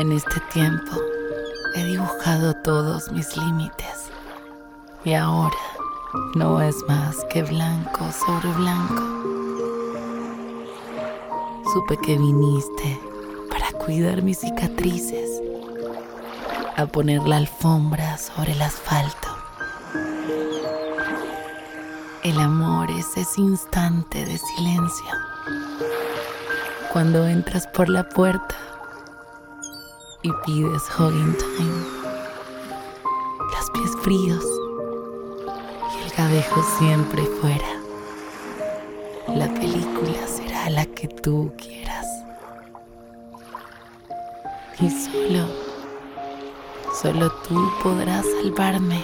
En este tiempo he dibujado todos mis límites y ahora no es más que blanco sobre blanco. Supe que viniste para cuidar mis cicatrices, a poner la alfombra sobre el asfalto. El amor es ese instante de silencio. Cuando entras por la puerta y pides hugging time. Los pies fríos y el cabello siempre fuera. La película será la que tú quieras. Y solo, solo tú podrás salvarme.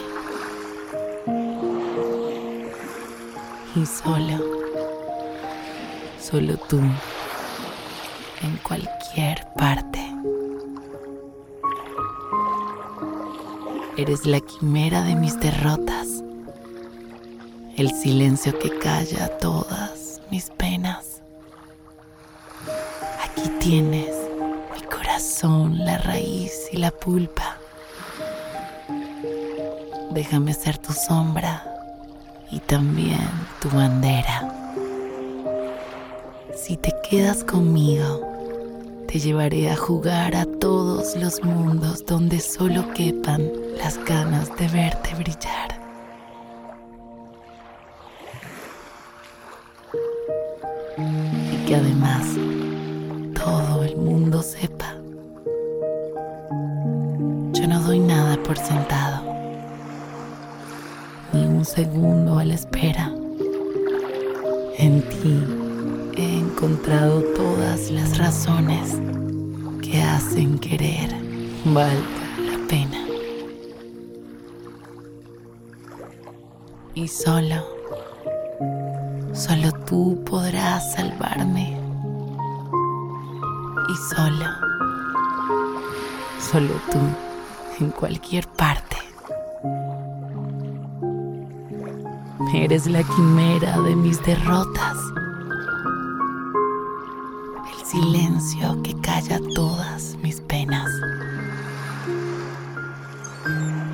Y solo, solo tú, en cualquier parte. Eres la quimera de mis derrotas, el silencio que calla todas mis penas. Aquí tienes mi corazón, la raíz y la pulpa. Déjame ser tu sombra y también tu bandera. Si te quedas conmigo, te llevaré a jugar a todos los mundos donde solo quepan las ganas de verte brillar. Y que además todo el mundo sepa. Yo no doy nada por sentado, ni un segundo a la espera. En ti encontrado todas las razones que hacen querer valga la pena. Y solo, solo tú podrás salvarme. Y solo, solo tú en cualquier parte. Eres la quimera de mis derrotas silencio que calla todas mis penas.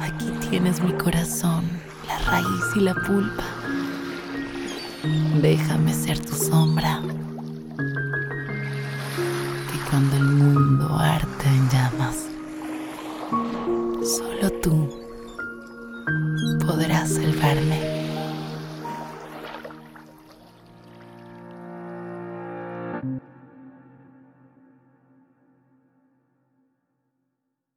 Aquí tienes mi corazón, la raíz y la pulpa. Déjame ser tu sombra. Que cuando el mundo arte en llamas, solo tú podrás salvarme.